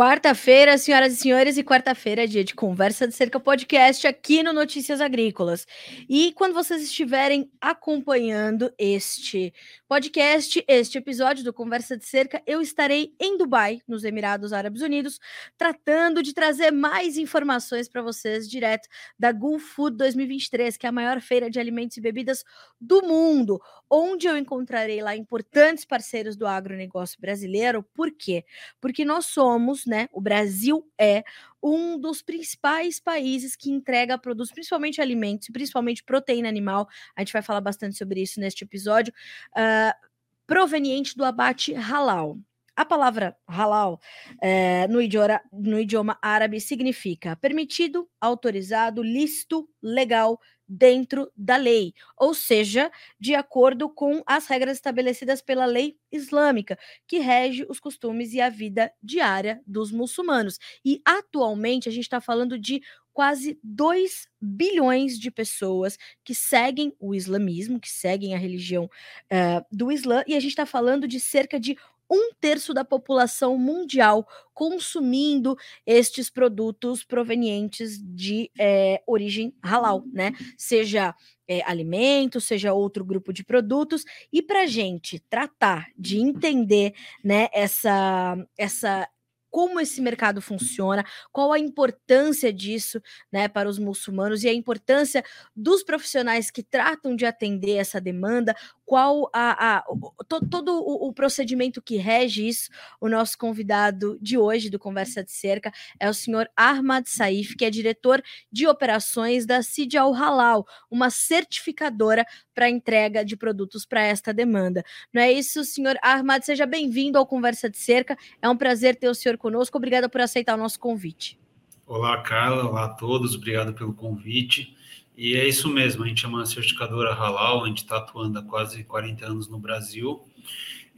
Quarta-feira, senhoras e senhores, e quarta-feira é dia de Conversa de Cerca Podcast aqui no Notícias Agrícolas. E quando vocês estiverem acompanhando este podcast, este episódio do Conversa de Cerca, eu estarei em Dubai, nos Emirados Árabes Unidos, tratando de trazer mais informações para vocês direto da Gulf Food 2023, que é a maior feira de alimentos e bebidas do mundo, onde eu encontrarei lá importantes parceiros do agronegócio brasileiro. Por quê? Porque nós somos né? O Brasil é um dos principais países que entrega produtos, principalmente alimentos, principalmente proteína animal. A gente vai falar bastante sobre isso neste episódio. Uh, proveniente do abate halal. A palavra halal é, no, idioma, no idioma árabe significa permitido, autorizado, lícito, legal, dentro da lei, ou seja, de acordo com as regras estabelecidas pela lei islâmica, que rege os costumes e a vida diária dos muçulmanos. E atualmente a gente está falando de quase 2 bilhões de pessoas que seguem o islamismo, que seguem a religião uh, do Islã, e a gente está falando de cerca de um terço da população mundial consumindo estes produtos provenientes de é, origem halal, né? Seja é, alimento, seja outro grupo de produtos. E para gente tratar de entender, né, essa essa como esse mercado funciona, qual a importância disso né, para os muçulmanos e a importância dos profissionais que tratam de atender essa demanda, qual a, a to, todo o, o, procedimento que rege isso. O nosso convidado de hoje do Conversa de Cerca é o senhor Ahmad Saif, que é diretor de operações da Cid Al Halal, uma certificadora para entrega de produtos para esta demanda. Não é isso, senhor Ahmad? Seja bem-vindo ao Conversa de Cerca. É um prazer ter o senhor conosco. Obrigada por aceitar o nosso convite. Olá, Carla. Olá a todos. Obrigado pelo convite. E é isso mesmo, a gente é uma certificadora halal, a gente está atuando há quase 40 anos no Brasil.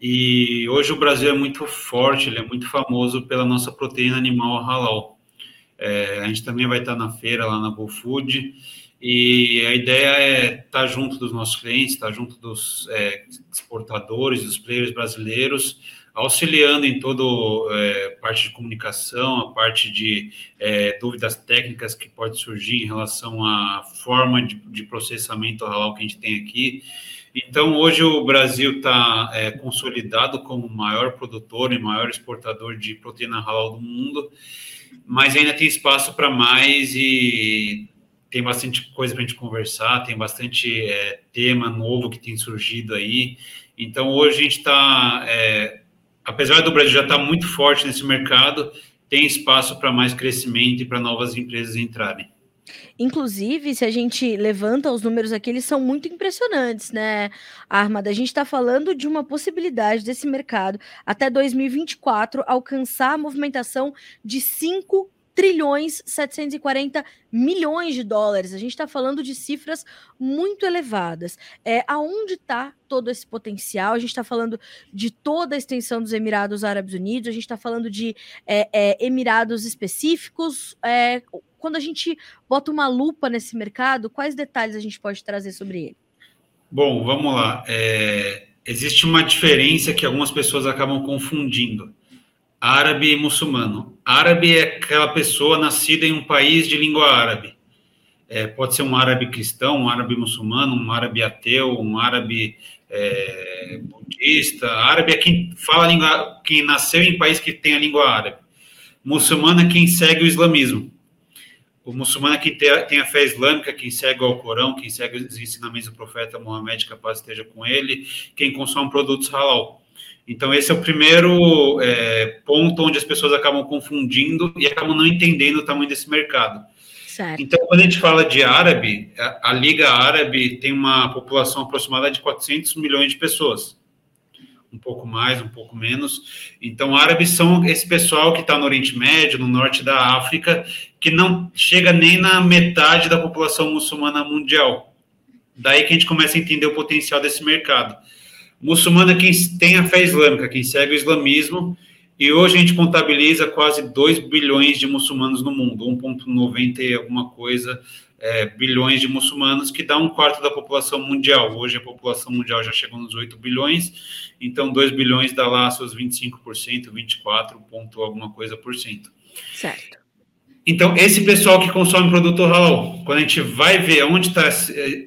E hoje o Brasil é muito forte, ele é muito famoso pela nossa proteína animal halal. É, a gente também vai estar na feira lá na GoFood. E a ideia é estar junto dos nossos clientes, estar junto dos é, exportadores, dos players brasileiros, auxiliando em todo é, parte de comunicação, a parte de é, dúvidas técnicas que pode surgir em relação à forma de, de processamento halal que a gente tem aqui. Então, hoje o Brasil está é, consolidado como o maior produtor e maior exportador de proteína halal do mundo, mas ainda tem espaço para mais e tem bastante coisa para a gente conversar, tem bastante é, tema novo que tem surgido aí. Então, hoje a gente está é, apesar do Brasil já estar tá muito forte nesse mercado, tem espaço para mais crescimento e para novas empresas entrarem. Inclusive, se a gente levanta os números aqui, eles são muito impressionantes, né, Armada? A gente está falando de uma possibilidade desse mercado até 2024 alcançar a movimentação de 5 trilhões 740 milhões de dólares. A gente está falando de cifras muito elevadas. É, aonde está todo esse potencial? A gente está falando de toda a extensão dos Emirados Árabes Unidos, a gente está falando de é, é, Emirados específicos. É, quando a gente bota uma lupa nesse mercado, quais detalhes a gente pode trazer sobre ele? Bom, vamos lá. É, existe uma diferença que algumas pessoas acabam confundindo árabe e muçulmano. Árabe é aquela pessoa nascida em um país de língua árabe. É, pode ser um árabe cristão, um árabe muçulmano, um árabe ateu, um árabe é, budista. Árabe é quem fala língua, quem nasceu em país que tem a língua árabe. Muçulmano é quem segue o islamismo. O muçulmano é quem tem a fé islâmica, quem segue o Alcorão, quem segue os ensinamentos do profeta Muhammad, que a paz esteja com ele, quem consome produtos halal. Então, esse é o primeiro é, ponto onde as pessoas acabam confundindo e acabam não entendendo o tamanho desse mercado. Certo. Então, quando a gente fala de árabe, a, a, Liga Árabe tem uma população aproximada de 400 milhões de pessoas. Um pouco mais, um pouco menos. Então, árabes são esse pessoal que está no Oriente Médio, no norte da África, que não chega nem na metade da população muçulmana mundial. Daí que a gente começa a entender o potencial desse mercado. Muçulmano é quem tem a fé islâmica, quem segue o islamismo, e hoje a gente contabiliza quase 2 bilhões de muçulmanos no mundo, 1,90 e alguma coisa é, bilhões de muçulmanos, que dá um quarto da população mundial. Hoje a população mundial já chegou nos 8 bilhões, então 2 bilhões dá lá seus 25%, 24 ponto alguma coisa por cento. Certo. Então, esse pessoal que consome produto halal, quando a gente vai ver onde está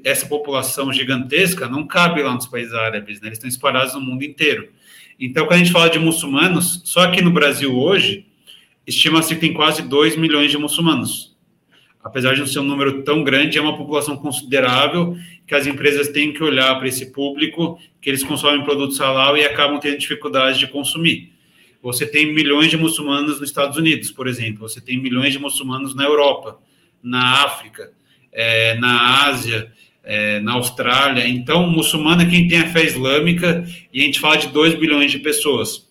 essa população gigantesca, não cabe lá nos países árabes, né? eles estão espalhados no mundo inteiro. Então, quando a gente fala de muçulmanos, só aqui no Brasil hoje, estima-se que tem quase 2 milhões de muçulmanos. Apesar de não ser um número tão grande, é uma população considerável que as empresas têm que olhar para esse público, que eles consomem produtos halal e acabam tendo dificuldade de consumir. Você tem milhões de muçulmanos nos Estados Unidos, por exemplo. Você tem milhões de muçulmanos na Europa, na África, é, na Ásia, é, na Austrália. Então, muçulmano é quem tem a fé islâmica e a gente fala de 2 bilhões de pessoas.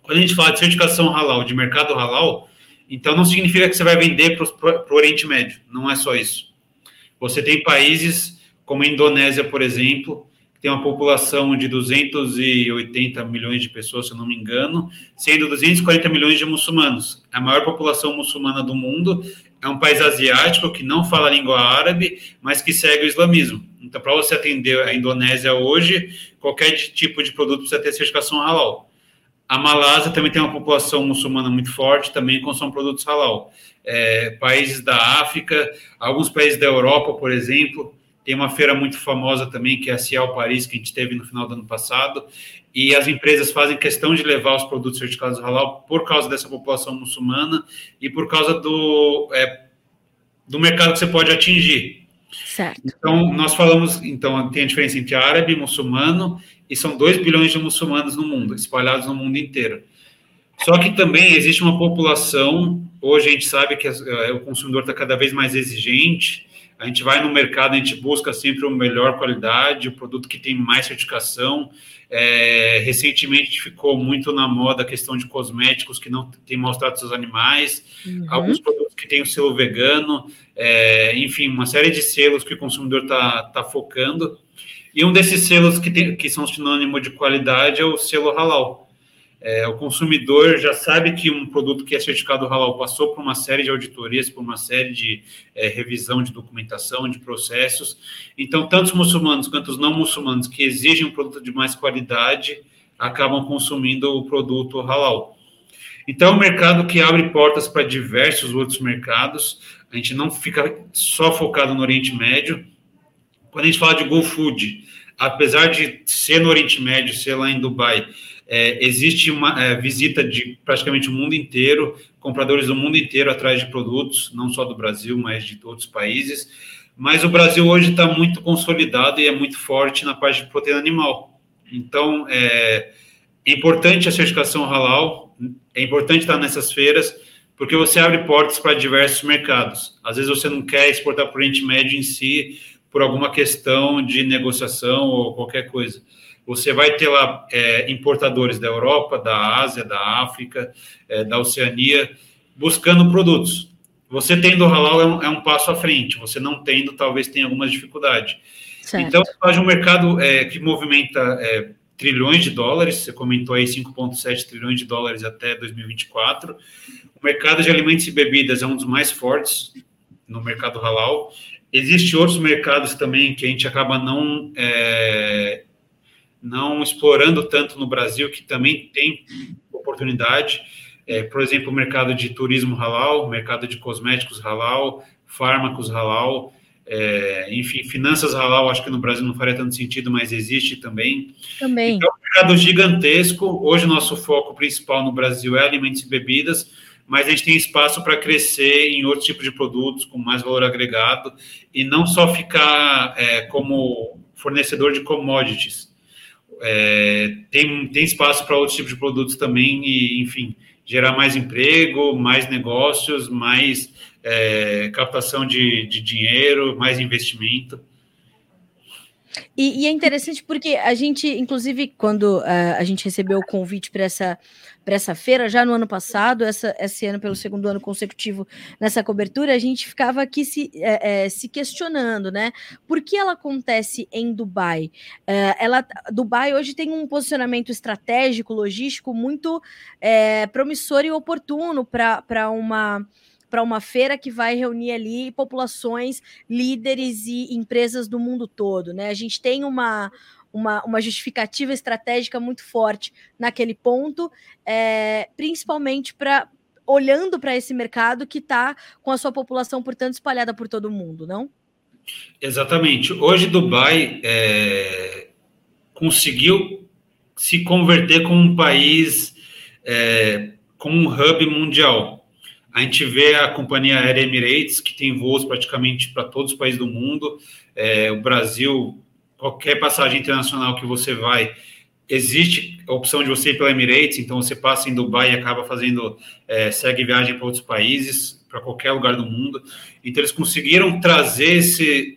Quando a gente fala de certificação halal, de mercado halal, então não significa que você vai vender para o Oriente Médio. Não é só isso. Você tem países como a Indonésia, por exemplo, tem uma população de 280 milhões de pessoas, se eu não me engano, sendo 240 milhões de muçulmanos. A maior população muçulmana do mundo é um país asiático que não fala a língua árabe, mas que segue o islamismo. Então, para você atender a Indonésia hoje, qualquer tipo de produto precisa ter certificação halal. A Malásia também tem uma população muçulmana muito forte, também consome produtos halal. É, países da África, alguns países da Europa, por exemplo, tem uma feira muito famosa também, que é a Cial Paris, que a gente teve no final do ano passado, e as empresas fazem questão de levar os produtos certificados halal por causa dessa população muçulmana e por causa do, é, do mercado que você pode atingir. Certo. Então, nós falamos, então, tem a diferença entre árabe e muçulmano, e são 2 bilhões de muçulmanos no mundo, espalhados no mundo inteiro. Só que também existe uma população, hoje a gente sabe que é, o consumidor está cada vez mais exigente, a gente vai no mercado, a gente busca sempre a melhor qualidade, o produto que tem mais certificação. É, recentemente ficou muito na moda a questão de cosméticos que não tem maus tratos aos animais, uhum. alguns produtos que têm o selo vegano, é, enfim, uma série de selos que o consumidor está tá focando. E um desses selos que, tem, que são sinônimo de qualidade é o selo halal. É, o consumidor já sabe que um produto que é certificado halal passou por uma série de auditorias, por uma série de é, revisão de documentação, de processos. Então, tanto os muçulmanos quanto os não muçulmanos que exigem um produto de mais qualidade acabam consumindo o produto halal. Então, é um mercado que abre portas para diversos outros mercados. A gente não fica só focado no Oriente Médio. Quando a gente fala de Go Food, apesar de ser no Oriente Médio, ser lá em Dubai, é, existe uma é, visita de praticamente o mundo inteiro, compradores do mundo inteiro atrás de produtos, não só do Brasil, mas de outros países. Mas o Brasil hoje está muito consolidado e é muito forte na parte de proteína animal. Então, é, é importante a certificação halal, é importante estar nessas feiras, porque você abre portas para diversos mercados. Às vezes você não quer exportar para o Oriente Médio em si por alguma questão de negociação ou qualquer coisa você vai ter lá é, importadores da Europa, da Ásia, da África, é, da Oceania, buscando produtos. Você tendo o halal é um, é um, passo à frente, você não tendo, talvez tenha algumas dificuldades. Então, você faz um mercado é, que movimenta é, trilhões de dólares, você comentou aí 5,7 trilhões de dólares até 2024. O mercado de alimentos e bebidas é um dos mais fortes no mercado halal. Existem outros mercados também que a gente acaba não é, não explorando tanto no Brasil, que também tem oportunidade. É, por exemplo, o mercado de turismo halal, mercado de cosméticos halal, fármacos halal, é, enfim, finanças halal, acho que no Brasil não faria tanto sentido, mas existe também. Também. Então, é um mercado gigantesco. Hoje, o nosso foco principal no Brasil é alimentos e bebidas, mas a gente tem espaço para crescer em outros tipos de produtos com mais valor agregado e não só ficar é, como fornecedor de commodities é, tem, tem espaço para outros tipos de produtos também e, enfim, gerar mais emprego, mais negócios, mais é, captação de, de dinheiro, mais investimento. E, e, é interessante porque a gente, inclusive, quando uh, a gente recebeu o convite para essa, essa feira, já no ano passado, essa, esse ano, pelo segundo ano consecutivo nessa cobertura, a gente ficava aqui se, é, é, se questionando, né? Por que ela acontece em Dubai? Uh, ela, Dubai hoje tem um posicionamento estratégico, logístico muito promissor e oportuno para uma para uma feira que vai reunir ali populações, líderes e empresas do mundo todo, né? A gente tem uma, uma, uma justificativa estratégica muito forte naquele ponto, é, principalmente para olhando para esse mercado que está com a sua população, portanto, espalhada por todo o mundo, não? Exatamente. Hoje Dubai é, conseguiu se converter como um país, é, como um hub mundial. A gente vê a companhia aérea Emirates, que tem voos praticamente para todos os países do mundo. É, o Brasil, qualquer passagem internacional que você vai, existe a opção de você ir pela Emirates, então você passa em Dubai e acaba fazendo, é, segue viagem para outros países, para qualquer lugar do mundo. Então eles conseguiram trazer esse,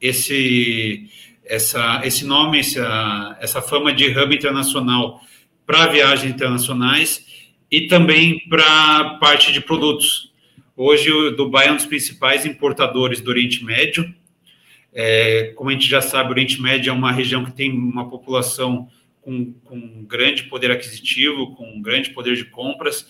esse, essa, esse nome, essa, essa fama de hub internacional para viagens internacionais e também para parte de produtos. Hoje o Dubai é um dos principais importadores do Oriente Médio. É, como a gente já sabe, o Oriente Médio é uma região que tem uma população com, com grande poder aquisitivo, com grande poder de compras,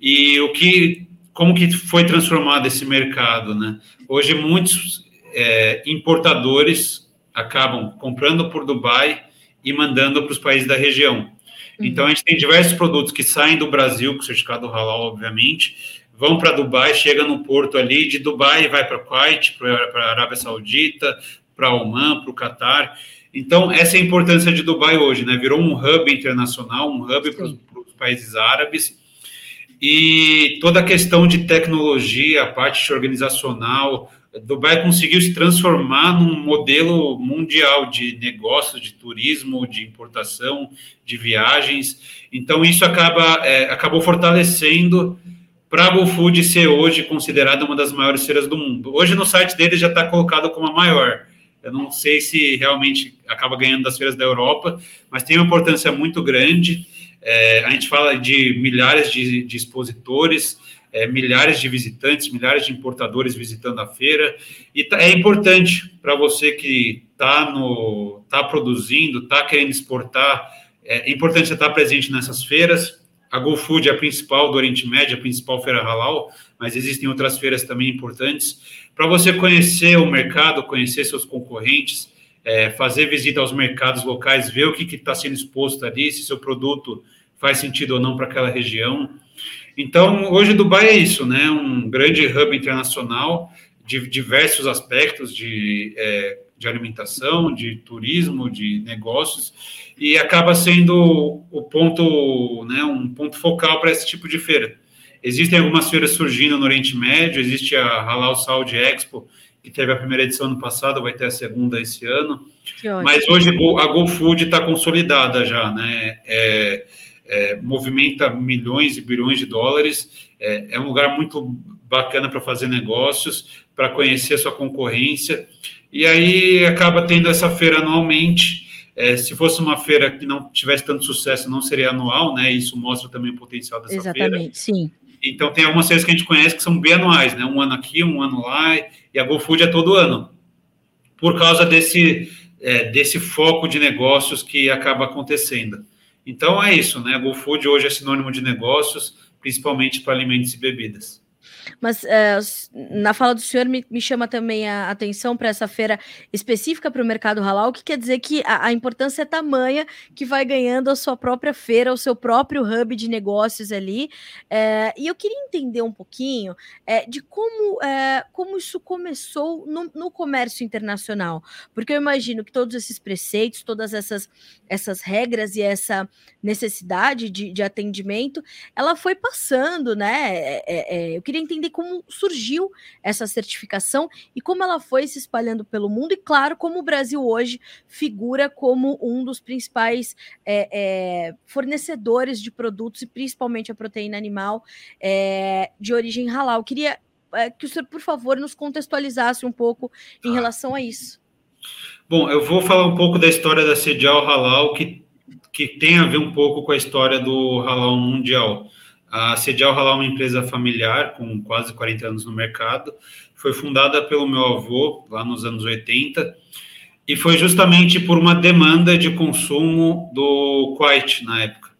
e o que, como que foi transformado esse mercado, né? Hoje muitos é, importadores acabam comprando por Dubai e mandando para os países da região. Uhum. Então a gente tem diversos produtos que saem do Brasil com certificado halal, obviamente, vão para Dubai, chega no porto ali, de Dubai vai para Kuwait, para a Arábia Saudita, para Oman, para o Catar. Então, essa é a importância de Dubai hoje, né? Virou um hub internacional, um hub para os países árabes. E toda a questão de tecnologia, a parte organizacional, Dubai conseguiu se transformar num modelo mundial de negócios, de turismo, de importação, de viagens. Então, isso acaba, é, acabou fortalecendo para a GoFood ser hoje considerada uma das maiores feiras do mundo. Hoje, no site dele, já está colocado como a maior. Eu não sei se realmente acaba ganhando das feiras da Europa, mas tem uma importância muito grande. É, a gente fala de milhares de, de expositores, é, milhares de visitantes, milhares de importadores visitando a feira. E tá, é importante para você que está tá produzindo, está querendo exportar, é, importante você estar tá presente nessas feiras. A GoFood é a principal do Oriente Médio, a principal feira halal, mas existem outras feiras também importantes para você conhecer o mercado, conhecer seus concorrentes, é, fazer visita aos mercados locais, ver o que está sendo exposto ali, se seu produto faz sentido ou não para aquela região. Então, hoje Dubai é isso, né? Um grande hub internacional de diversos aspectos de, é, de alimentação, de turismo, de negócios, e acaba sendo o ponto, né, um ponto focal para esse tipo de feira. Existem algumas feiras surgindo no Oriente Médio, existe a Halal Saudi Expo, que teve a primeira edição no passado, vai ter a segunda esse ano. Mas hoje a GoFood está consolidada já, né? É, é, movimenta milhões e bilhões de dólares, é, é um lugar muito bacana para fazer negócios, para conhecer a sua concorrência, e aí acaba tendo essa feira anualmente. É, se fosse uma feira que não tivesse tanto sucesso, não seria anual, né? Isso mostra também o potencial dessa Exatamente, feira. Exatamente, sim. Então, tem algumas feiras que a gente conhece que são bianuais, né? Um ano aqui, um ano lá, e a GoFood é todo ano. Por causa desse, é, desse foco de negócios que acaba acontecendo. Então, é isso, né? GoFood hoje é sinônimo de negócios, principalmente para alimentos e bebidas. Mas é, na fala do senhor me, me chama também a atenção para essa feira específica para o mercado halal, que quer dizer que a, a, importância é tamanha que vai ganhando a sua própria feira, o seu próprio hub de negócios ali. É, e eu queria entender um pouquinho é, de como, como isso começou no, no, comércio internacional, porque eu imagino que todos esses preceitos, todas essas, essas regras e essa necessidade de, de atendimento, ela foi passando, né? eu queria entender entender como surgiu essa certificação e como ela foi se espalhando pelo mundo, e claro, como o Brasil hoje figura como um dos principais é, é, fornecedores de produtos, e principalmente a proteína animal é, de origem halal. Eu queria é, que o senhor, por favor, nos contextualizasse um pouco em ah. relação a isso. Bom, eu vou falar um pouco da história da Sedial Halal, que, que tem a ver um pouco com a história do halal mundial. A Sedial Halal é uma empresa familiar com quase 40 anos no mercado. Foi fundada pelo meu avô lá nos anos 80 e foi justamente por uma demanda de consumo do Kuwait na época.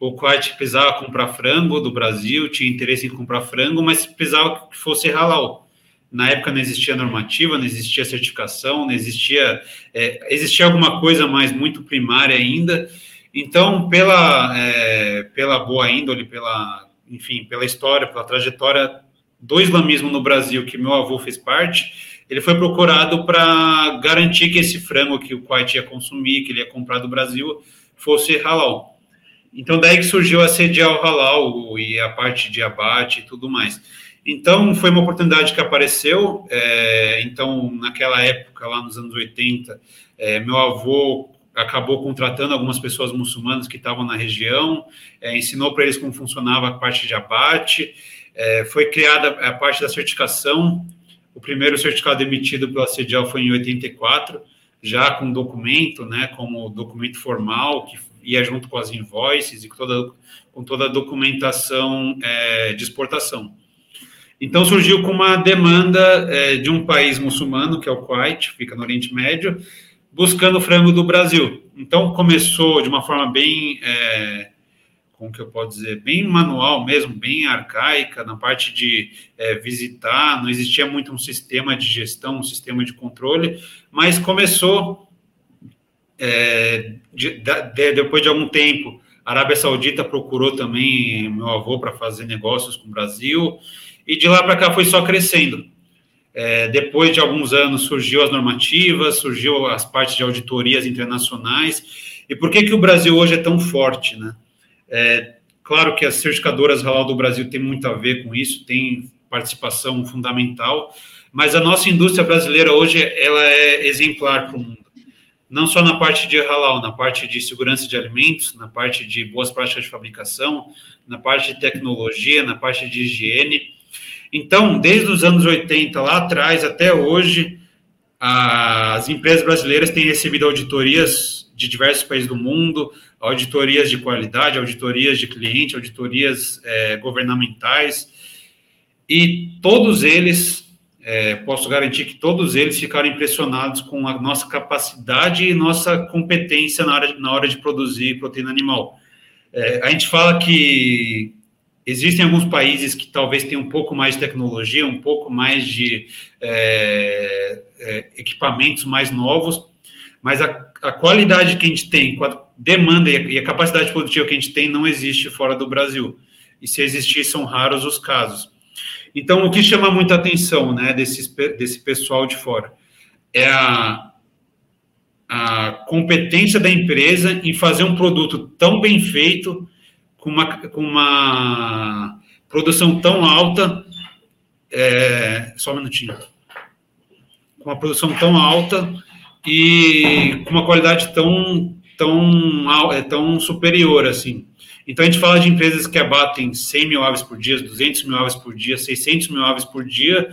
o Kuwait precisava comprar frango do Brasil, tinha interesse em comprar frango, mas precisava que fosse halal. Na época não existia normativa, não existia certificação, não existia é, existia alguma coisa mais muito primária ainda. Então, pela é, pela boa índole, pela enfim, pela história, pela trajetória do islamismo no Brasil, que meu avô fez parte, ele foi procurado para garantir que esse frango que o Kuwait ia consumir, que ele ia comprar do Brasil, fosse halal. Então, daí que surgiu a sediar o halal e a parte de abate e tudo mais. Então, foi uma oportunidade que apareceu. É, então, naquela época, lá nos anos 80, é, meu avô acabou contratando algumas pessoas muçulmanas que estavam na região, é, ensinou para eles como funcionava a parte de abate, é, foi criada a parte da certificação. O primeiro certificado emitido pela CEDIAL foi em 84, já com documento, né, como documento formal, que ia junto com as invoices e com toda, com toda a documentação é, de exportação. Então surgiu com uma demanda é, de um país muçulmano, que é o Kuwait, fica no Oriente Médio, buscando frango do Brasil. Então começou de uma forma bem é, como que eu posso dizer, bem manual mesmo, bem arcaica, na parte de é, visitar, não existia muito um sistema de gestão, um sistema de controle, mas começou, é, de, de, depois de algum tempo, a Arábia Saudita procurou também meu avô para fazer negócios com o Brasil, e de lá para cá foi só crescendo. É, depois de alguns anos surgiu as normativas, surgiu as partes de auditorias internacionais, e por que, que o Brasil hoje é tão forte, né? É, claro que as certificadoras halal do Brasil têm muito a ver com isso, tem participação fundamental, mas a nossa indústria brasileira hoje ela é exemplar para o mundo. Não só na parte de halal, na parte de segurança de alimentos, na parte de boas práticas de fabricação, na parte de tecnologia, na parte de higiene. Então, desde os anos 80 lá atrás até hoje, as empresas brasileiras têm recebido auditorias de diversos países do mundo, auditorias de qualidade, auditorias de cliente, auditorias é, governamentais, e todos eles, é, posso garantir que todos eles ficaram impressionados com a nossa capacidade e nossa competência na hora, na hora de produzir proteína animal. É, a gente fala que existem alguns países que talvez tenham um pouco mais de tecnologia, um pouco mais de é, é, equipamentos mais novos, mas a, a, qualidade que a gente tem, a demanda e a, capacidade produtiva que a gente tem não existe fora do Brasil. E se existir, são raros os casos. Então, o que chama muita atenção né, desse, desse pessoal de fora é a, a competência da empresa em fazer um produto tão bem feito, com uma, com uma produção tão alta. É, só um minutinho. Com uma produção tão alta e com uma qualidade tão, tão, é, tão superior, assim. Então, a gente fala de empresas que abatem 100 mil aves por dia, 200 mil aves por dia, 600 mil aves por dia,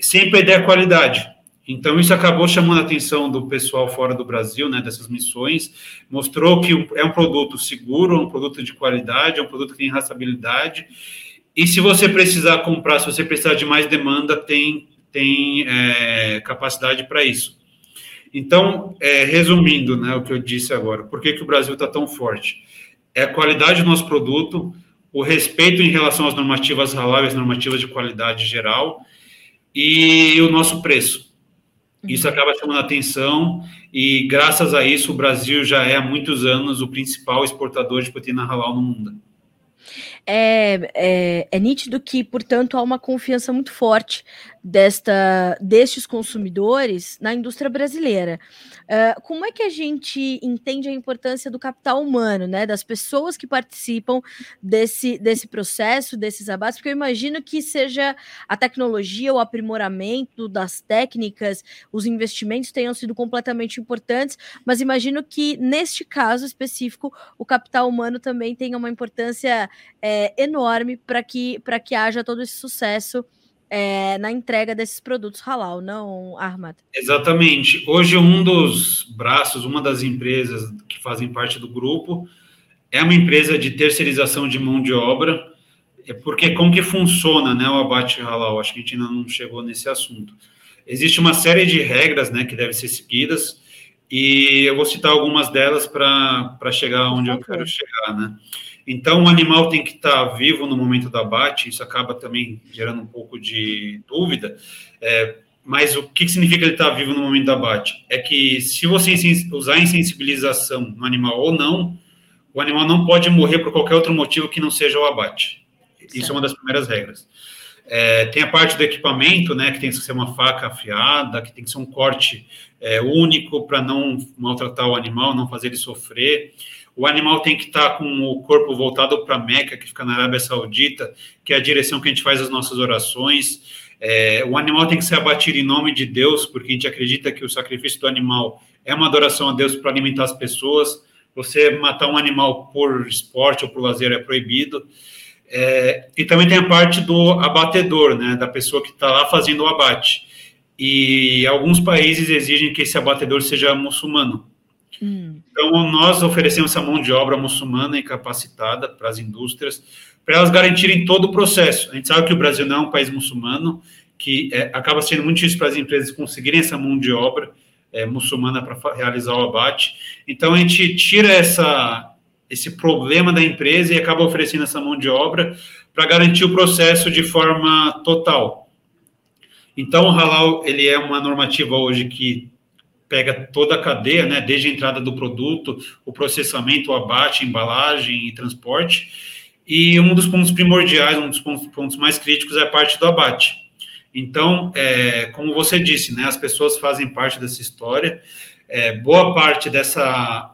sem perder a qualidade. Então, isso acabou chamando a atenção do pessoal fora do Brasil, né, dessas missões, mostrou que é um produto seguro, um produto de qualidade, é um produto que tem raçabilidade, e se você precisar comprar, se você precisar de mais demanda, tem, tem é, capacidade para isso. Então, é, resumindo né, o que eu disse agora, por que, que o Brasil está tão forte? É a qualidade do nosso produto, o respeito em relação às normativas halal normativas de qualidade geral e o nosso preço. Isso uhum. acaba chamando atenção e, graças a isso, o Brasil já é há muitos anos o principal exportador de proteína halal no mundo. É, é, é, nítido que, portanto, há uma confiança muito forte desta, destes consumidores na indústria brasileira. Uh, como é que a gente entende a importância do capital humano, né, das pessoas que participam desse, desse processo, desses abates? Porque eu imagino que seja a tecnologia, o aprimoramento das técnicas, os investimentos tenham sido completamente importantes, mas imagino que neste caso específico o capital humano também tenha uma importância é, enorme para que, que haja todo esse sucesso é, na entrega desses produtos halal, não, Armad? Exatamente. Hoje, um dos braços, uma das empresas que fazem parte do grupo, é uma empresa de terceirização de mão de obra, é porque como que funciona né, o abate halal? Acho que a gente ainda não chegou nesse assunto. Existe uma série de regras né, que devem ser seguidas, e eu vou citar algumas delas para chegar onde eu quero chegar. Né? Então, o animal tem que estar vivo no momento do abate, isso acaba também gerando um pouco de dúvida. É, mas o que significa ele estar vivo no momento do abate? É que se você usar insensibilização no animal ou não, o animal não pode morrer por qualquer outro motivo que não seja o abate. Isso certo. é uma das primeiras regras. É, tem a parte do equipamento, né, que tem que ser uma faca afiada, que tem que ser um corte é, único para não maltratar o animal, não fazer ele sofrer. O animal tem que estar com o corpo voltado para Meca, que fica na Arábia Saudita, que é a direção que a gente faz as nossas orações. É, o animal tem que ser abatido em nome de Deus, porque a gente acredita que o sacrifício do animal é uma adoração a Deus para alimentar as pessoas. Você matar um animal por esporte ou por lazer é proibido. É, e também tem a parte do abatedor, né, da pessoa que está lá fazendo o abate. E alguns países exigem que esse abatedor seja muçulmano. Hum. Então, nós oferecemos essa mão de obra muçulmana e capacitada para as indústrias, para elas garantirem todo o processo. A gente sabe que o Brasil não é um país muçulmano, que é, acaba sendo muito difícil para as empresas conseguirem essa mão de obra é, muçulmana para realizar o abate. Então, a gente tira essa, esse problema da empresa e acaba oferecendo essa mão de obra para garantir o processo de forma total. Então, o halal ele é uma normativa hoje que pega toda a cadeia, né, desde a entrada do produto, o processamento, o abate, embalagem e transporte. E um dos pontos primordiais, um dos pontos, mais críticos é a parte do abate. Então, é, como você disse, né, as pessoas fazem parte dessa história. É, boa parte dessa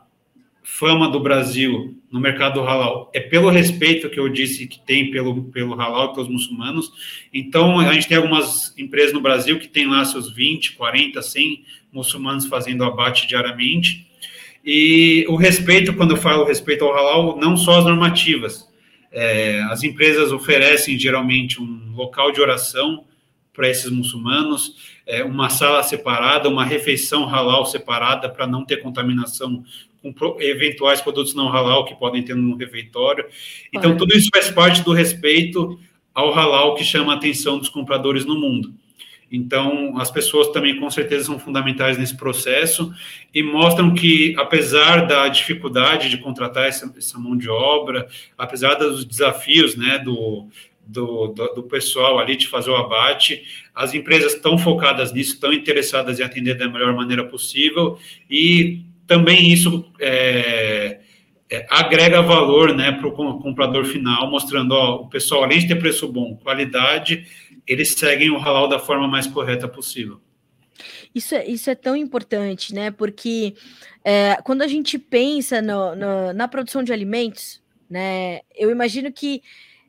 fama do Brasil no mercado halal é pelo respeito que eu disse que tem pelo, pelo halal e pelos muçulmanos. Então, a gente tem algumas empresas no Brasil que tem lá seus 20, 40, 100 muçulmanos fazendo abate diariamente. E o respeito, quando eu falo respeito ao halal, não só as normativas. É, as empresas oferecem geralmente um local de oração para esses muçulmanos, é, uma sala separada, uma refeição halal separada para não ter contaminação com eventuais produtos não halal que podem ter no refeitório. Então, tudo isso faz parte do respeito ao halal que chama a atenção dos compradores no mundo. Então, as pessoas também, com certeza, são fundamentais nesse processo e mostram que, apesar da dificuldade de contratar essa, essa mão de obra, apesar dos desafios né, do, do, do, do, pessoal ali de fazer o abate, as empresas estão focadas nisso, estão interessadas em atender da melhor maneira possível e também isso é, é, agrega valor né, para o comprador final, mostrando ó, o pessoal, além de ter preço bom, qualidade eles seguem o halal da forma mais correta possível. Isso é, isso é tão importante, né? Porque é, quando a gente pensa no, no, na produção de alimentos, né? Eu imagino que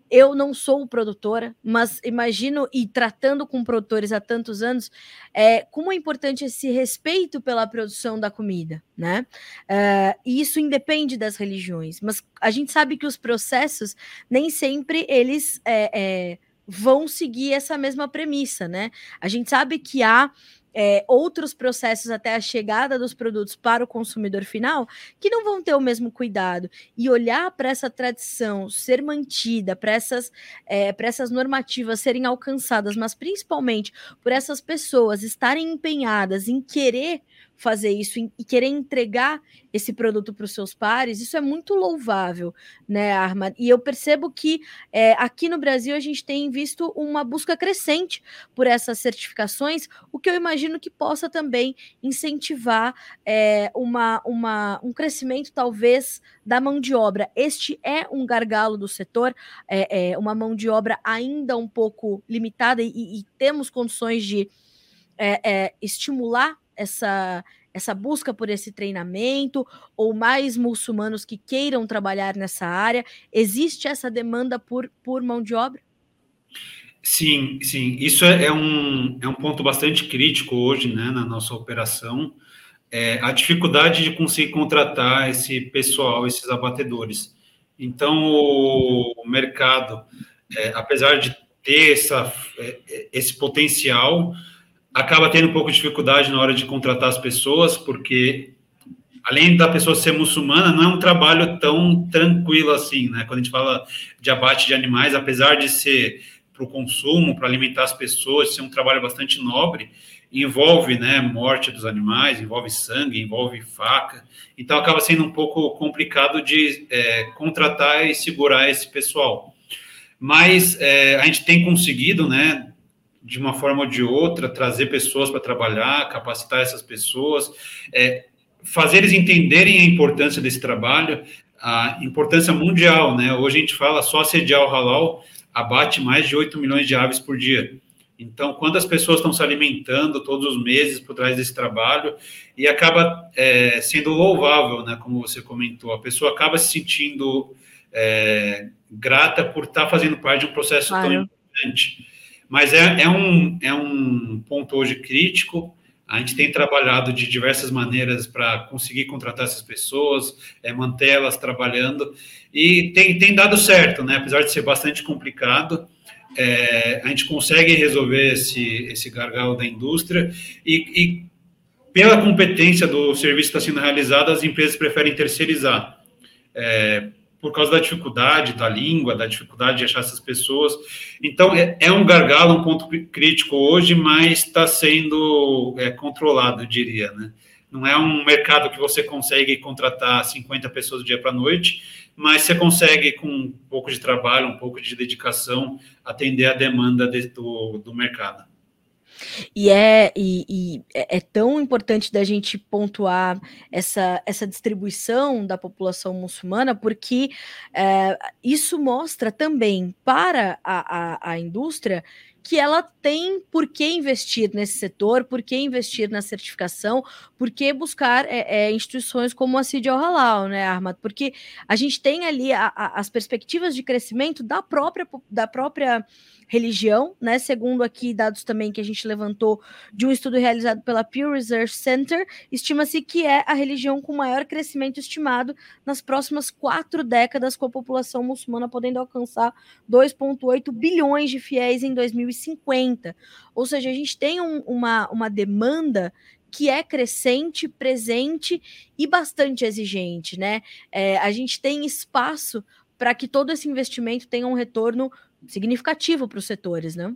eu não sou produtora, mas imagino e tratando com produtores há tantos anos, é, como é importante esse respeito pela produção da comida, né? É, e isso independe das religiões, mas a gente sabe que os processos nem sempre eles é, é vão seguir essa mesma premissa, né? A gente sabe que há é, outros processos até a chegada dos produtos para o consumidor final que não vão ter o mesmo cuidado. E olhar para essa tradição ser mantida, para essas, é, essas normativas serem alcançadas, mas principalmente por essas pessoas estarem empenhadas em querer fazer isso e querer entregar esse produto para os seus pares, isso é muito louvável, né, Arma? E eu percebo que é, aqui no Brasil a gente tem visto uma busca crescente por essas certificações, o que eu imagino que possa também incentivar é, uma, uma, um crescimento, talvez, da mão de obra. Este é um gargalo do setor, é, é uma mão de obra ainda um pouco limitada e, e temos condições de é, é, estimular essa, essa busca por esse treinamento ou mais muçulmanos que queiram trabalhar nessa área? Existe essa demanda por, por mão de obra? Sim, sim. Isso é, é um, é um ponto bastante crítico hoje né, na nossa operação. É, a dificuldade de conseguir contratar esse pessoal, esses abatedores. Então, o mercado, é, apesar de ter essa, é, esse potencial, acaba tendo um pouco de dificuldade na hora de contratar as pessoas, porque além da pessoa ser muçulmana, não é um trabalho tão tranquilo assim, né? Quando a gente fala de abate de animais, apesar de ser para o consumo, para alimentar as pessoas, ser um trabalho bastante nobre, envolve né, morte dos animais, envolve sangue, envolve faca, então acaba sendo um pouco complicado de é, contratar e segurar esse pessoal. Mas é, a gente tem conseguido, né, de uma forma ou de outra, trazer pessoas para trabalhar, capacitar essas pessoas, é, fazer eles entenderem a importância desse trabalho, a importância mundial, né? Hoje a gente fala só sediar o halal abate mais de 8 milhões de aves por dia. Então, quando as pessoas estão se alimentando todos os meses por trás desse trabalho, e acaba é, sendo louvável, né, como você comentou, a pessoa acaba se sentindo é, grata por estar fazendo parte de um processo claro. tão importante. Mas é, é, um, é um ponto hoje crítico, a gente tem trabalhado de diversas maneiras para conseguir contratar essas pessoas, é, mantê-las trabalhando, e tem, tem dado certo, né? apesar de ser bastante complicado, é, a gente consegue resolver esse, esse gargalo da indústria e, e pela competência do serviço que está sendo realizado, as empresas preferem terceirizar. É, por causa da dificuldade da língua, da dificuldade de achar essas pessoas. Então, é, é um gargalo, um ponto crítico hoje, mas está sendo é, controlado, eu diria, né? Não é um mercado que você consegue contratar 50 pessoas do dia para a noite, mas você consegue, com um pouco de trabalho, um pouco de dedicação, atender a demanda de, do, do mercado. E é, e, e é, é tão importante da gente pontuar essa, essa distribuição da população muçulmana, porque é, isso mostra também para a, a, a indústria que ela tem por que investir nesse setor, por que investir na certificação, por que buscar é, é, instituições como a Cid Halal, né, Armad? Porque a gente tem ali a, a, as perspectivas de crescimento da própria, da própria religião, né? Segundo aqui dados também que a gente levantou de um estudo realizado pela Pew Research Center, estima-se que é a religião com maior crescimento estimado nas próximas quatro décadas, com a população muçulmana podendo alcançar 2,8 bilhões de fiéis em 2050. Ou seja, a gente tem um, uma, uma demanda que é crescente, presente e bastante exigente, né? É, a gente tem espaço para que todo esse investimento tenha um retorno significativo para os setores, né?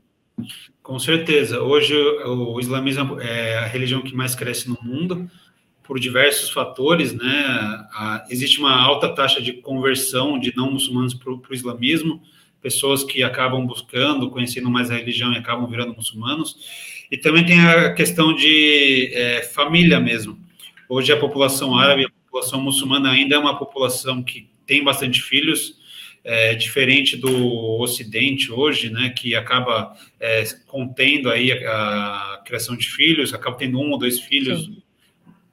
Com certeza. Hoje o islamismo é a religião que mais cresce no mundo por diversos fatores, né? Existe uma alta taxa de conversão de não muçulmanos para o islamismo, pessoas que acabam buscando, conhecendo mais a religião e acabam virando muçulmanos. E também tem a questão de é, família mesmo. Hoje a população árabe, a população muçulmana ainda é uma população que tem bastante filhos, é, diferente do Ocidente hoje, né, que acaba é, contendo aí a, a, criação de filhos, acaba tendo um ou dois filhos, Sim.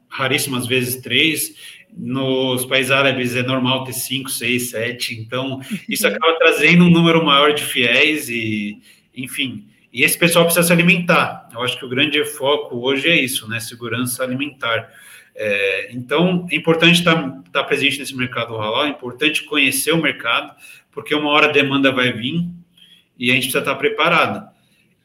raríssimas vezes três. Nos países árabes é normal ter cinco, seis, sete. Então isso acaba trazendo um número maior de fiéis e, enfim. E esse pessoal precisa se alimentar. Eu acho que o grande foco hoje é isso, né? Segurança alimentar. É, então, é importante estar, estar presente nesse mercado halal, é importante conhecer o mercado, porque uma hora a demanda vai vir e a gente precisa estar preparado.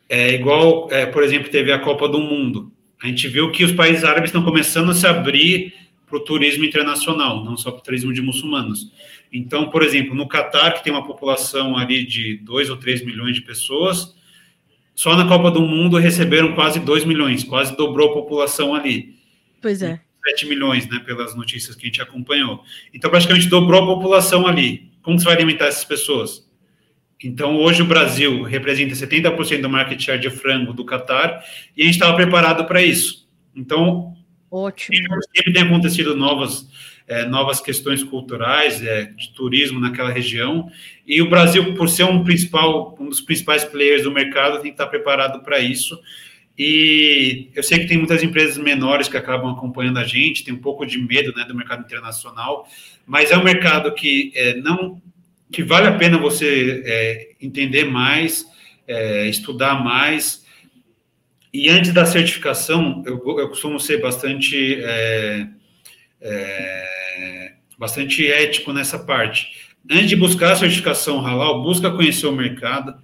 É igual, é, por exemplo, teve a Copa do Mundo. A gente viu que os países árabes estão começando a se abrir para o turismo internacional, não só para o turismo de muçulmanos. Então, por exemplo, no Catar, que tem uma população ali de 2 ou 3 milhões de pessoas, só na Copa do Mundo receberam quase 2 milhões, quase dobrou a população ali. Pois é. 7 milhões, né, pelas notícias que a gente acompanhou. Então, praticamente dobrou a população ali. Como você vai alimentar essas pessoas? Então, hoje o Brasil representa 70% do market share de frango do Catar e a gente estava preparado para isso. Então, Ótimo. sempre tem acontecido novas, é, novas questões culturais, é, de turismo naquela região, e o Brasil, por ser um, principal, um dos principais players do mercado, tem que estar preparado para isso. E eu sei que tem muitas empresas menores que acabam acompanhando a gente, tem um pouco de medo né, do mercado internacional, mas é um mercado que é, não que vale a pena você entender mais, estudar mais. E antes da certificação, eu, eu costumo ser bastante é, é, bastante ético nessa parte. Antes de buscar a certificação halal, busca conhecer o mercado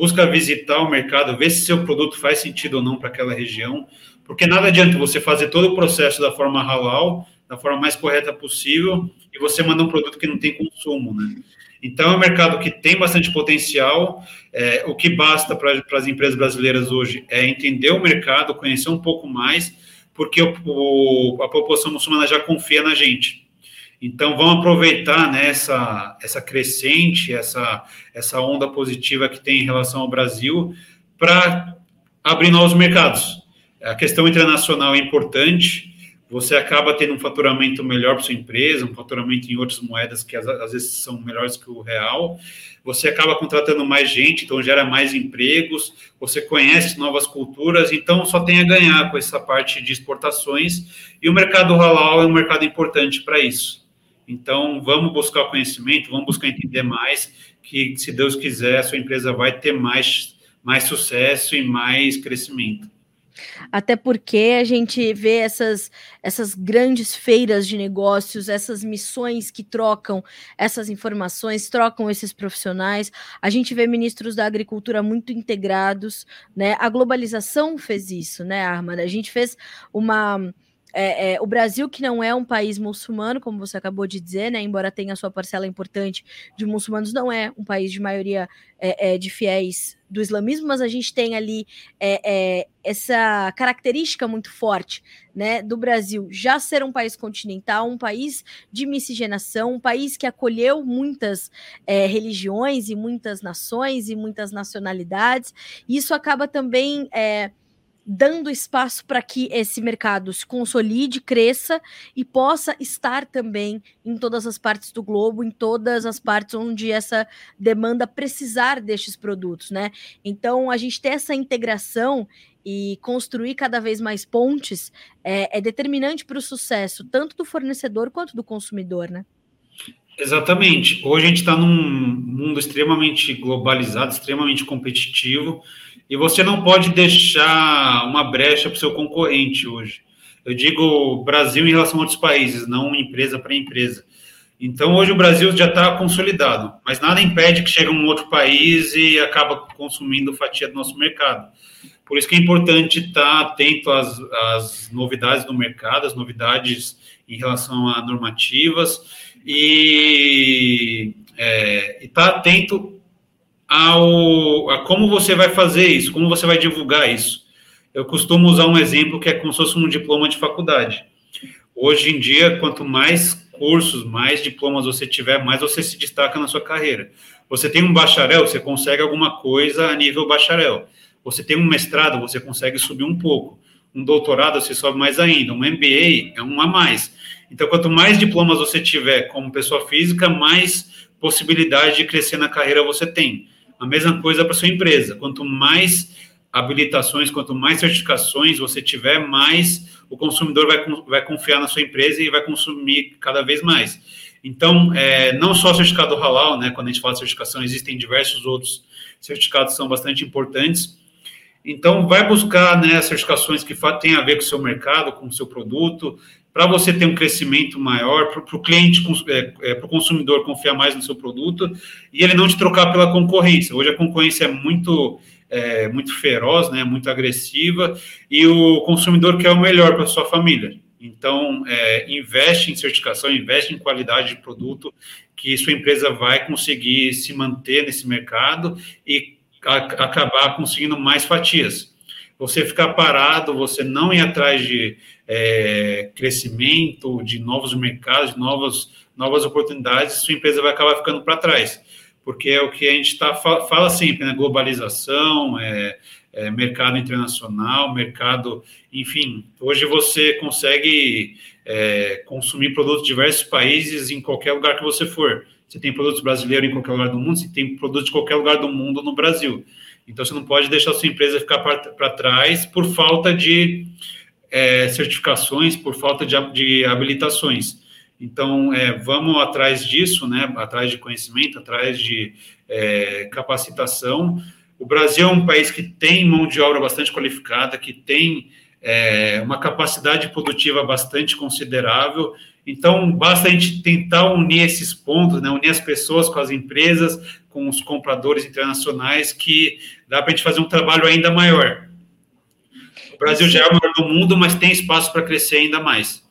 busca visitar o mercado, ver se seu produto faz sentido ou não para aquela região, porque nada adianta você fazer todo o processo da forma halal, da forma mais correta possível, e você mandar um produto que não tem consumo, né? Então, é um mercado que tem bastante potencial. É, o que basta para as empresas brasileiras hoje é entender o mercado, conhecer um pouco mais, porque o, o, a população muçulmana já confia na gente. Então, vamos aproveitar né, essa, essa crescente, essa, essa onda positiva que tem em relação ao Brasil, para abrir novos mercados. A questão internacional é importante, você acaba tendo um faturamento melhor para sua empresa, um faturamento em outras moedas que às, às, vezes são melhores que o real. Você acaba contratando mais gente, então gera mais empregos. Você conhece novas culturas, então só tem a ganhar com essa parte de exportações. E o mercado halal é um mercado importante para isso. Então vamos buscar conhecimento, vamos buscar entender mais, que se Deus quiser a sua empresa vai ter mais mais sucesso e mais crescimento. Até porque a gente vê essas, essas grandes feiras de negócios, essas missões que trocam essas informações, trocam esses profissionais. A gente vê ministros da agricultura muito integrados, né? A globalização fez isso, né, Armada? A gente fez uma é, é, o Brasil, que não é um país muçulmano, como você acabou de dizer, né, embora tenha sua parcela importante de muçulmanos, não é um país de maioria é, é de fiéis do islamismo, mas a gente tem ali é, é, essa característica muito forte né, do Brasil já ser um país continental, um país de miscigenação, um país que acolheu muitas religiões e muitas nações e muitas nacionalidades. Isso acaba também dando espaço para que esse mercado se consolide, cresça e possa estar também em todas as partes do globo, em todas as partes onde essa demanda precisar destes produtos, né? Então, a gente ter essa integração e construir cada vez mais pontes é, é determinante para o sucesso, tanto do fornecedor quanto do consumidor, né? Exatamente. Hoje a gente está num mundo extremamente globalizado, extremamente competitivo, e você não pode deixar uma brecha para o seu concorrente hoje. Eu digo Brasil em relação a outros países, não empresa para empresa. Então, hoje o Brasil já está consolidado, mas nada impede que chegue um outro país e acaba consumindo fatia do nosso mercado. Por isso que é importante estar atento às, às novidades do mercado, às novidades em relação a normativas e é, estar atento ao, a como você vai fazer isso, como você vai divulgar isso. Eu costumo usar um exemplo que é como se fosse um diploma de faculdade. Hoje em dia, quanto mais cursos, mais diplomas você tiver, mais você se destaca na sua carreira. Você tem um bacharel, você consegue alguma coisa a nível bacharel. Você tem um mestrado, você consegue subir um pouco. Um doutorado, você sobe mais ainda. Um MBA é um a mais. Então, quanto mais diplomas você tiver como pessoa física, mais possibilidade de crescer na carreira você tem. A mesma coisa para sua empresa. Quanto mais habilitações, quanto mais certificações você tiver, mais o consumidor vai, vai confiar na sua empresa e vai consumir cada vez mais. Então, é, não só o certificado halal, né? Quando a gente fala de certificação, existem diversos outros certificados que são bastante importantes. Então, vai buscar né, certificações que têm a ver com o seu mercado, com o seu produto, para você ter um crescimento maior, para o cliente, é, é, para o consumidor confiar mais no seu produto e ele não te trocar pela concorrência. Hoje a concorrência é muito, é, muito feroz, né, muito agressiva e o consumidor quer o melhor para sua família. Então, é, investe em certificação, investe em qualidade de produto, que sua empresa vai conseguir se manter nesse mercado e a, acabar conseguindo mais fatias você ficar parado, você não ir atrás de é, crescimento, de novos mercados, de novas, novas oportunidades, sua empresa vai acabar ficando para trás. Porque é o que a gente tá, fala sempre, né? Globalização, é, é, mercado internacional, mercado, enfim, hoje você consegue é, consumir produtos de diversos países em qualquer lugar que você for. Você tem produtos brasileiros em qualquer lugar do mundo, você tem produtos de qualquer lugar do mundo no Brasil. Então, você não pode deixar a sua empresa ficar para trás por falta de é, certificações, por falta de, de habilitações. Então, é, vamos atrás disso, né? atrás de conhecimento, atrás de é, capacitação. O Brasil é um país que tem mão de obra bastante qualificada, que tem é, uma capacidade produtiva bastante considerável. Então, basta a gente tentar unir esses pontos, né? unir as pessoas com as empresas, com os compradores internacionais, que dá para a gente fazer um trabalho ainda maior. O Brasil já é o maior do mundo, mas tem espaço para crescer ainda mais.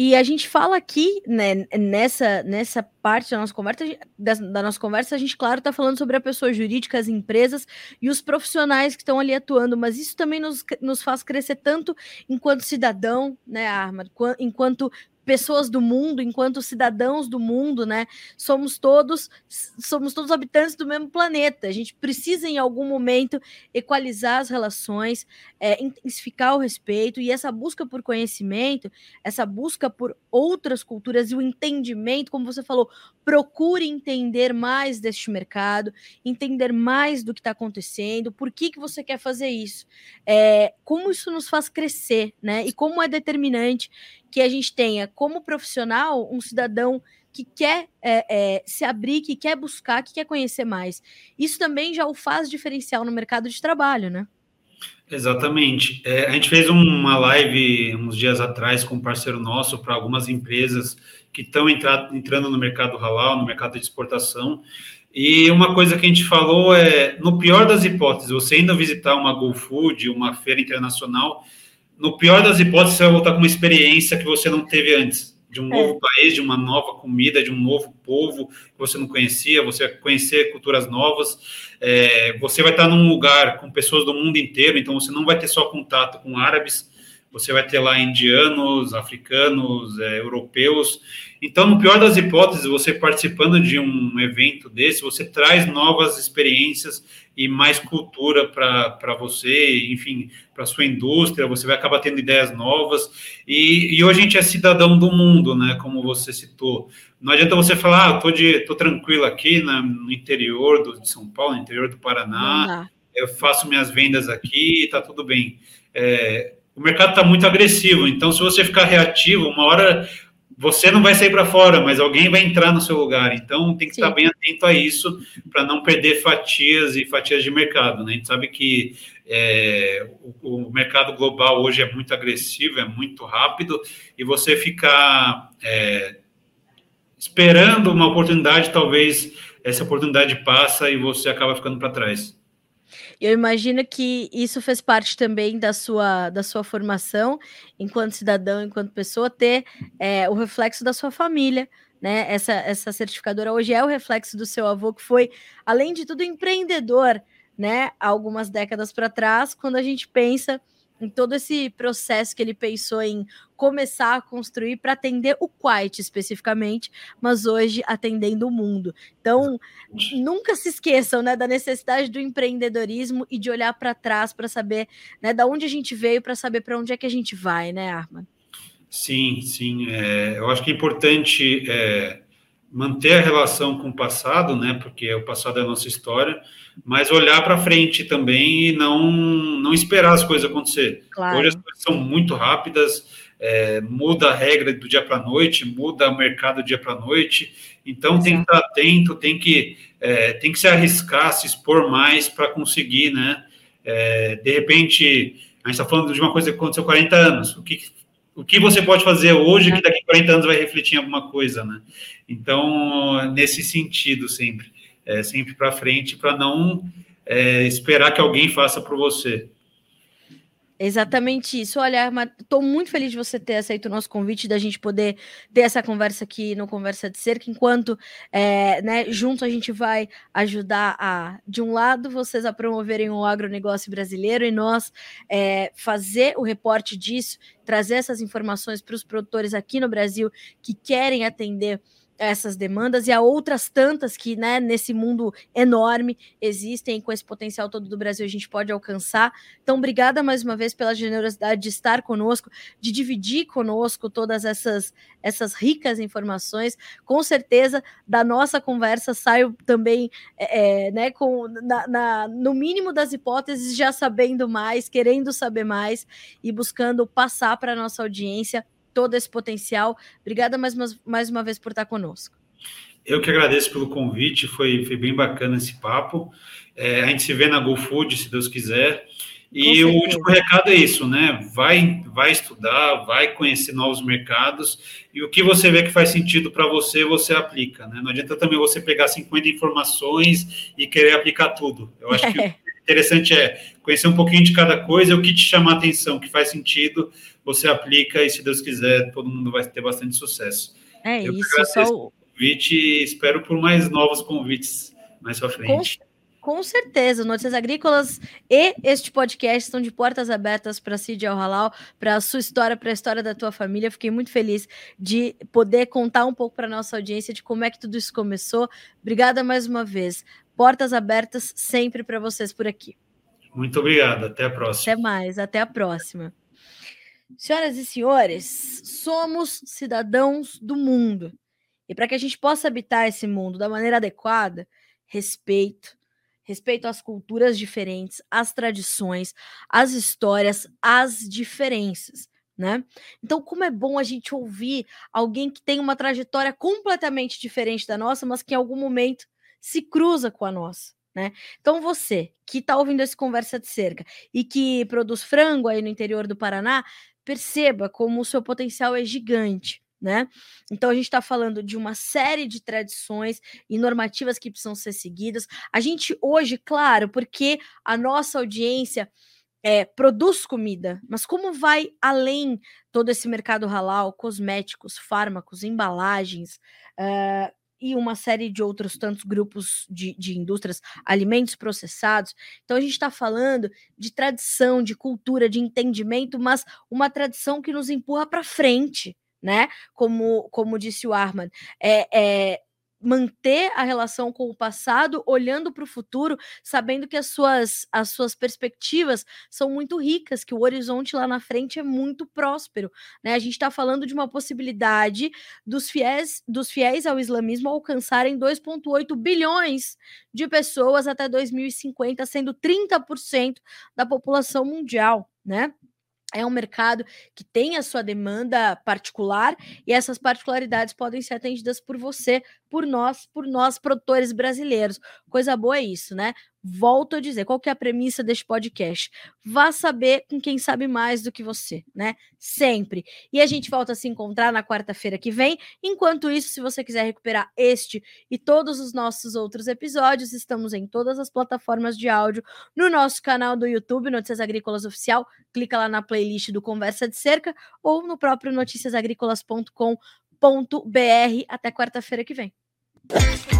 E a gente fala aqui, né, nessa, nessa parte da nossa conversa, da, da nossa conversa, a gente, claro, está falando sobre a pessoa jurídica, as empresas e os profissionais que estão ali atuando, mas isso também nos, nos faz crescer tanto enquanto cidadão, né, Arma, enquanto pessoas do mundo, enquanto cidadãos do mundo, né? Somos todos somos todos habitantes do mesmo planeta. A gente precisa em algum momento equalizar as relações, é, intensificar o respeito e essa busca por conhecimento, essa busca por outras culturas e o entendimento, como você falou, procure entender mais deste mercado, entender mais do que está acontecendo, por que que você quer fazer isso, é, como isso nos faz crescer, né? E como é determinante que a gente tenha como profissional um cidadão que quer é, é, se abrir, que quer buscar, que quer conhecer mais. Isso também já o faz diferencial no mercado de trabalho, né? Exatamente. É, a gente fez uma live uns dias atrás com um parceiro nosso para algumas empresas que estão entrando no mercado halal, no mercado de exportação. E uma coisa que a gente falou é, no pior das hipóteses, você ainda visitar uma GoFood, uma feira internacional, no pior das hipóteses, você vai voltar com uma experiência que você não teve antes, de um é. novo país, de uma nova comida, de um novo povo que você não conhecia, você vai conhecer culturas novas, é, você vai estar num lugar com pessoas do mundo inteiro, então você não vai ter só contato com árabes, você vai ter lá indianos, africanos, é, europeus. Então, no pior das hipóteses, você participando de um evento desse, você traz novas experiências e mais cultura para você, enfim, para sua indústria, você vai acabar tendo ideias novas. E, e, hoje a gente é cidadão do mundo, né? Como você citou. Não adianta você falar, ah, tô, de, tô tranquilo aqui na, no interior do, de São Paulo, no interior do Paraná, eu faço minhas vendas aqui, tá tudo bem. É, o mercado está muito agressivo, então se você ficar reativo, uma hora você não vai sair para fora, mas alguém vai entrar no seu lugar. Então tem que Sim. estar bem atento a isso para não perder fatias e fatias de mercado. Né? A gente sabe que é, o, o, mercado global hoje é muito agressivo, é muito rápido, e você ficar é, esperando uma oportunidade, talvez essa oportunidade passa e você acaba ficando para trás. Eu imagino que isso fez parte também da sua, da sua formação enquanto cidadão, enquanto pessoa, ter é, o reflexo da sua família. Né? Essa, essa certificadora hoje é o reflexo do seu avô, que foi, além de tudo, empreendedor, né? Algumas décadas para trás, quando a gente pensa em todo esse processo que ele pensou em começar a construir para atender o Quiet especificamente, mas hoje atendendo o mundo. Então, nunca se esqueçam né, da necessidade do empreendedorismo e de olhar para trás para saber né, da onde a gente veio, para saber para onde é que a gente vai, né, Arma? Sim, sim. É, eu acho que é importante é, manter a relação com o passado, né? Porque o passado é a nossa história, mas olhar para frente também e não não esperar as coisas acontecer. Claro. Hoje as coisas são muito rápidas, é, muda a regra do dia para a noite, muda o mercado do dia para a noite. Então Exato. tem que estar atento, tem que é, tem que se arriscar, se expor mais para conseguir, né? É, de repente a gente está falando de uma coisa que aconteceu 40 anos. O que o que você pode fazer hoje que daqui a 40 anos vai refletir em alguma coisa, né? Então, nesse sentido, sempre, é, sempre para frente, para não é, esperar que alguém faça por você. Exatamente isso. Olha, estou muito feliz de você ter aceito o nosso convite, da gente poder ter essa conversa aqui no Conversa de Cerca, enquanto é, né, junto a gente vai ajudar a, de um lado, vocês a promoverem o agronegócio brasileiro e nós é, fazer o reporte disso, trazer essas informações para os produtores aqui no Brasil que querem atender essas demandas e há outras tantas que, né, nesse mundo enorme existem com esse potencial todo do Brasil a gente pode alcançar. Então, obrigada mais uma vez pela generosidade de estar conosco, de dividir conosco todas essas essas ricas informações. Com certeza, da nossa conversa saio também, é, é né, com na, na, no mínimo das hipóteses já sabendo mais, querendo saber mais e buscando passar para a nossa audiência todo esse potencial. Obrigada mais uma, mais uma vez por estar conosco. Eu que agradeço pelo convite, foi, foi bem bacana esse papo. É, a gente se vê na GoFood, se Deus quiser. E o último recado é isso, né? Vai, vai estudar, vai conhecer novos mercados e o que você vê que faz sentido para você, você aplica, né? Não adianta também você pegar 50 informações e querer aplicar tudo. Eu acho que o interessante é conhecer um pouquinho de cada coisa, o que te chama a atenção, que faz sentido, você aplica e, se Deus quiser, todo mundo vai ter bastante sucesso. É Eu isso, só o convite e espero por mais novos convites mais para frente. Com... Com certeza, Notícias Agrícolas e este podcast estão de portas abertas para Cid Al Halal, para a sua história, para a história da tua família. Fiquei muito feliz de poder contar um pouco para nossa audiência de como é que tudo isso começou. Obrigada mais uma vez. Portas abertas sempre para vocês por aqui. Muito obrigado. Até a próxima. Até mais. Até a próxima. Senhoras e senhores, somos cidadãos do mundo. E para que a gente possa habitar esse mundo da maneira adequada, respeito, respeito às culturas diferentes, às tradições, às histórias, às diferenças. Né? Então, como é bom a gente ouvir alguém que tem uma trajetória completamente diferente da nossa, mas que em algum momento se cruza com a nossa. Né? Então, você que está ouvindo esse Conversa de Cerca e que produz frango aí no interior do Paraná, perceba como o seu potencial é gigante né? Então a gente está falando de uma série de tradições e normativas que precisam ser seguidas. A gente hoje, claro, porque a nossa audiência é, produz comida, mas como vai além todo esse mercado halal, cosméticos, fármacos, embalagens uh, e uma série de outros tantos grupos de, de indústrias, alimentos processados. Então a gente está falando de tradição, de cultura, de entendimento, mas uma tradição que nos empurra para frente né? Como, como disse o Arman, é, é manter a relação com o passado, olhando para o futuro, sabendo que as suas, as suas perspectivas são muito ricas, que o horizonte lá na frente é muito próspero. Né? A gente está falando de uma possibilidade dos fiéis, dos fiéis ao islamismo alcançarem 2,8 bilhões de pessoas até 2050, sendo 30% da população mundial. Né? é um mercado que tem a sua demanda particular e essas particularidades podem ser atendidas por você, por nós, por nós produtores brasileiros. Coisa boa é isso, né? Volto a dizer, qual que é a premissa deste podcast? Vá saber com quem sabe mais do que você, né? Sempre. E a gente volta a se encontrar na quarta-feira que vem. Enquanto isso, se você quiser recuperar este e todos os nossos outros episódios, estamos em todas as plataformas de áudio, no nosso canal do YouTube, Notícias Agrícolas Oficial. Clica lá na playlist do Conversa de Cerca ou no próprio noticiasagricolas.com.br. Até quarta-feira que vem. Thank you.